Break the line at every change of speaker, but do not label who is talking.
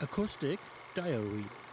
Acoustic Diary.